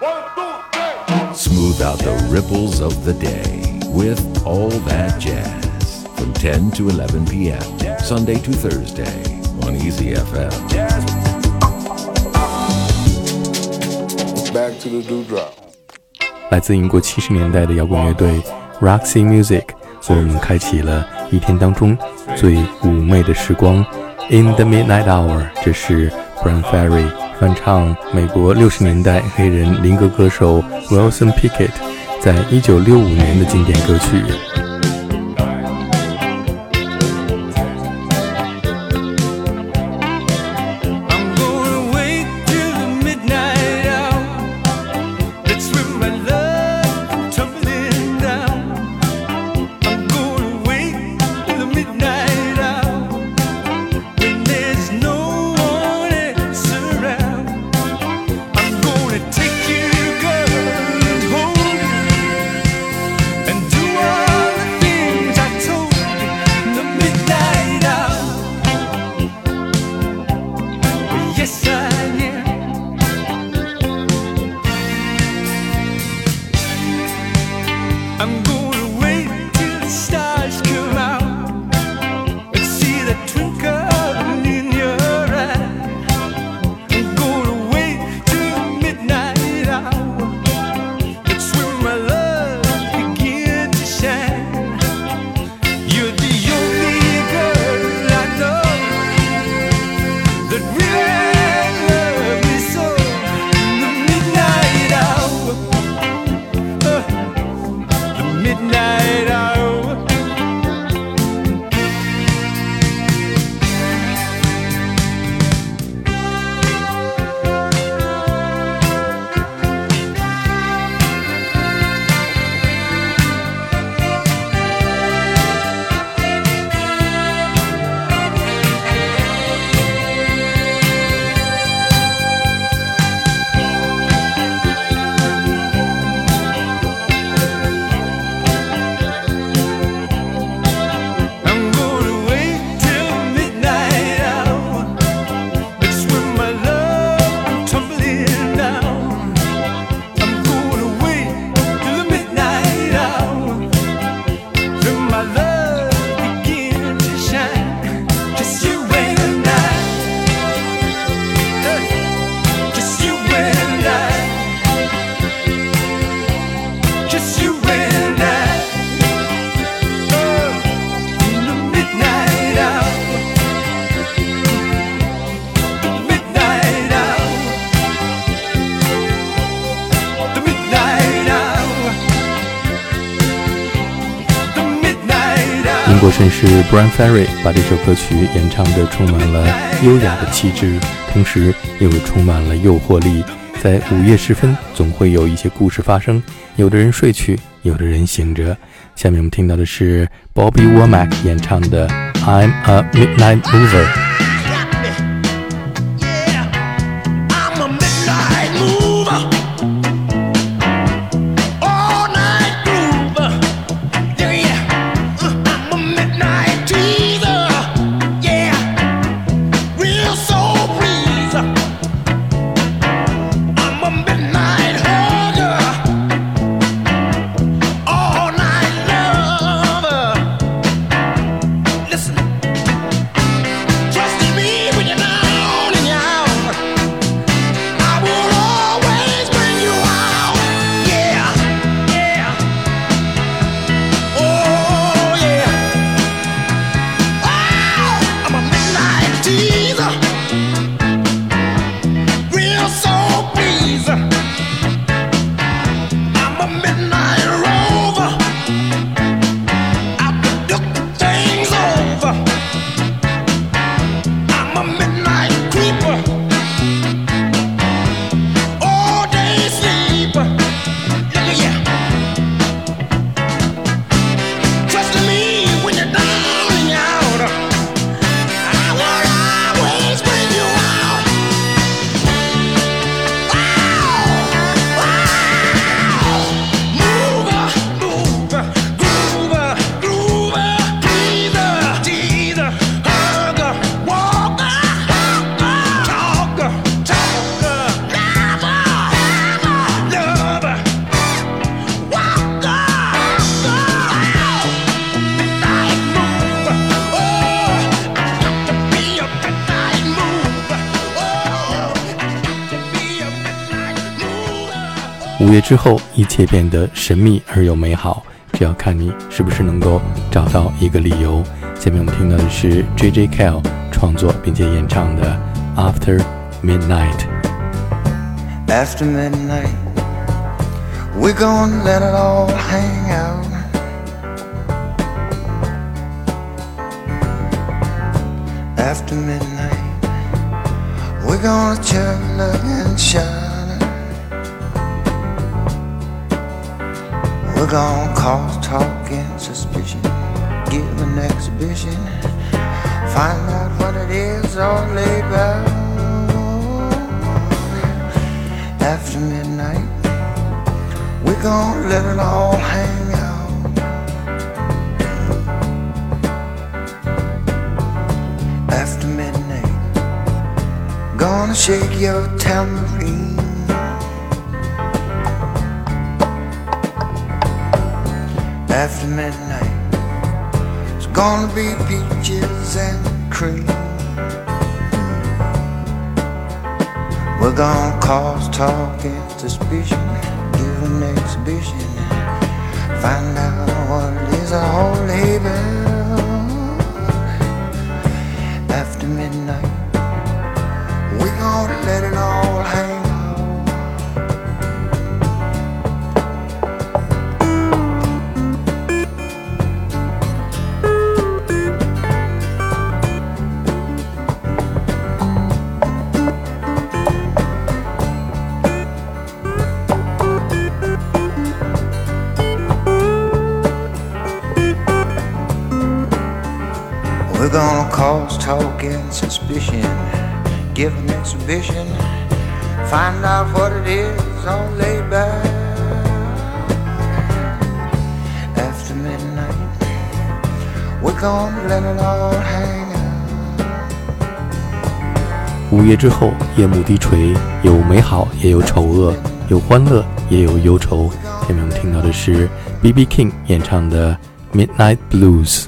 Smooth out the ripples of the day with all that jazz from 10 to 11 p.m. Sunday to Thursday on Easy FM. Back to the dewdrop. 来自英国七十年代的摇滚乐队 Roxy Music 为我们开启了一天当中最妩媚的时光。In the midnight hour，这是 Bryan Ferry。翻唱美国六十年代黑人灵歌歌手 Wilson Pickett 在一九六五年的经典歌曲。英国绅士 Brian Ferry 把这首歌曲演唱的充满了优雅的气质，同时又充满了诱惑力。在午夜时分，总会有一些故事发生，有的人睡去，有的人醒着。下面我们听到的是 Bobby Womack 演唱的 I'm a Midnight Mover。五月之后，一切变得神秘而又美好，只要看你是不是能够找到一个理由。下面我们听到的是 J.J. Cale 创作并且演唱的《After Midnight》。After midnight, we're gonna let it all hang out. After midnight, we're gonna chug and shine. We're gonna cause talk and suspicion, give an exhibition, find out what it is all about. After midnight, we're gonna let it all hang out. After midnight, gonna shake your tambourine. After midnight, it's gonna be peaches and cream. We're gonna cause talk and suspicion, give an exhibition, find out what is is all about. After midnight, we're gonna let it all hang We're gonna cause talk and suspicion, give an exhibition, find out what it is all laid back. After midnight, we're gonna let it all hang out. 五月之后，夜幕低垂，有美好，也有丑恶，有欢乐，也有忧愁。下面我们听到的是 B.B. King 演唱的《Midnight Blues》。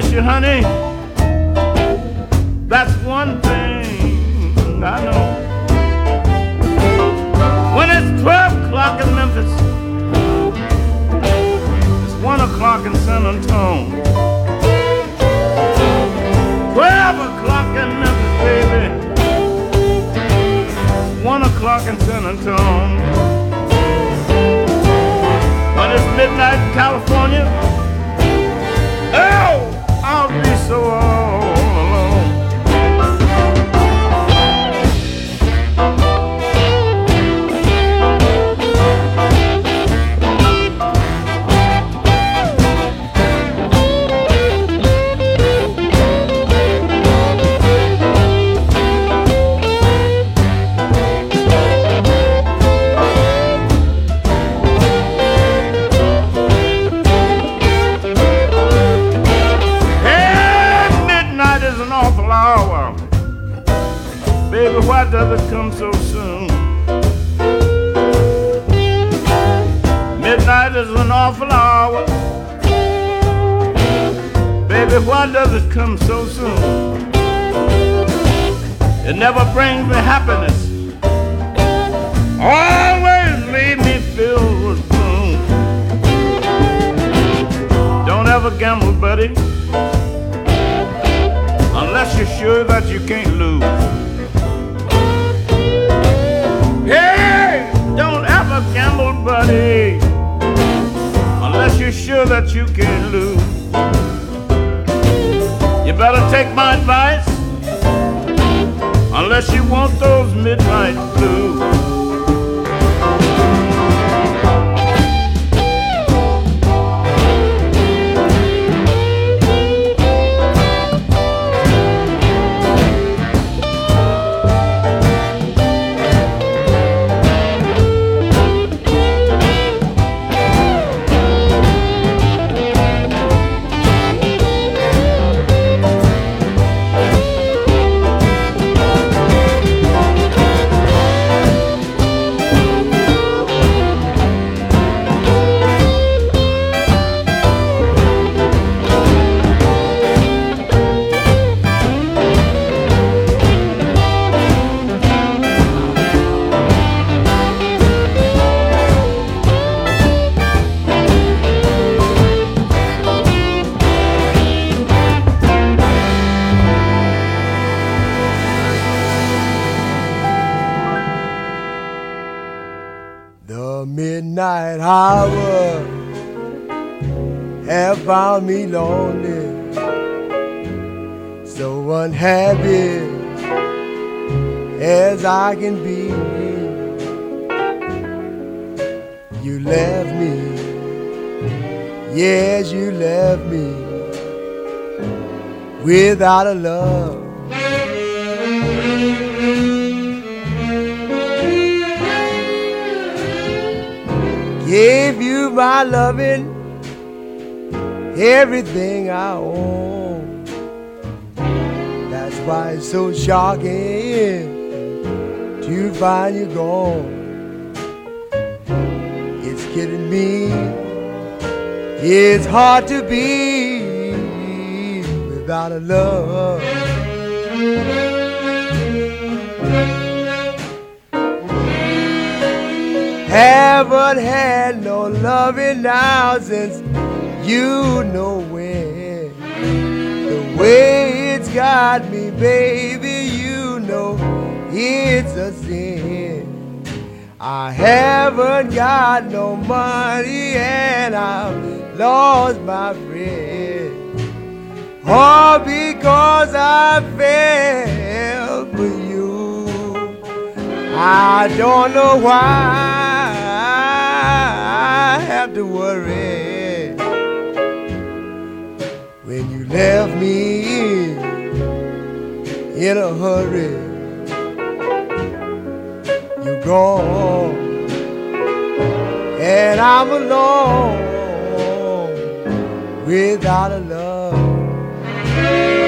Miss you, honey. That's one thing I know. When it's 12 o'clock in Memphis, it's 1 o'clock in San Antonio. 12 o'clock in Memphis, baby. 1 o'clock in San Antonio. When it's midnight in California, hour. Baby, why does it come so soon? Midnight is an awful hour. Baby, why does it come so soon? It never brings me happiness. Always leave me filled with gloom. Don't ever gamble, buddy unless you're sure that you can't lose. Hey, don't ever gamble, buddy, unless you're sure that you can't lose. You better take my advice, unless you want those midnight blues. Have found me lonely, so unhappy as I can be. You left me, yes, you left me without a love. Gave you my loving, everything I own. That's why it's so shocking to find you gone. It's killing me. It's hard to be without a love. Haven't had no loving now since you know when. The way it's got me, baby, you know it's a sin. I haven't got no money and I've lost my friend. All because I fell for you. I don't know why I have to worry left me in a hurry. You're gone, and I'm alone without a love.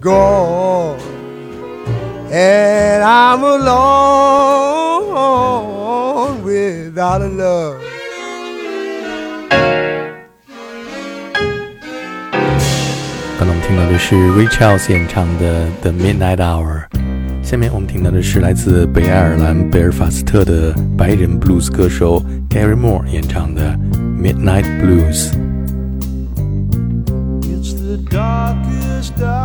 gone, and I'm alone without a love. 刚才我们听到的是 Ray Charles 演唱的《The Midnight Hour》，下面我们听到的是来自北爱尔兰贝尔法斯特的白人 blues 歌手 Gary Moore 演唱的《Midnight Blues》。 It's the darkest hour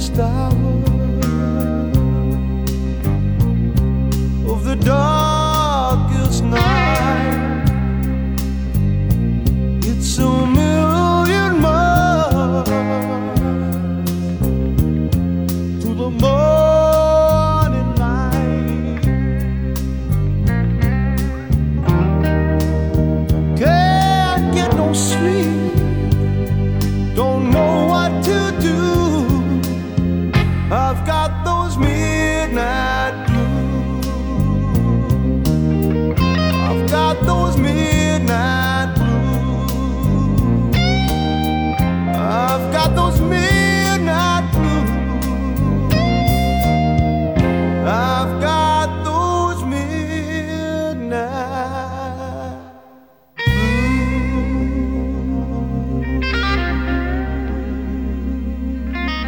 Stars of the dark.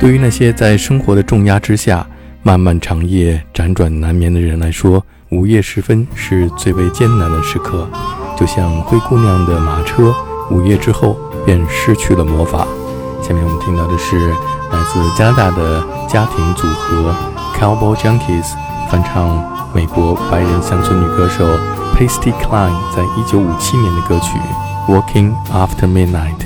对于那些在生活的重压之下漫漫长夜辗转难眠的人来说，午夜时分是最为艰难的时刻。就像灰姑娘的马车，午夜之后便失去了魔法。下面我们听到的是来自加拿大的家庭组合 Cowboy Junkies 翻唱美国白人乡村女歌手 Pasty Cline 在一九五七年的歌曲《Walking After Midnight》。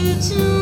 你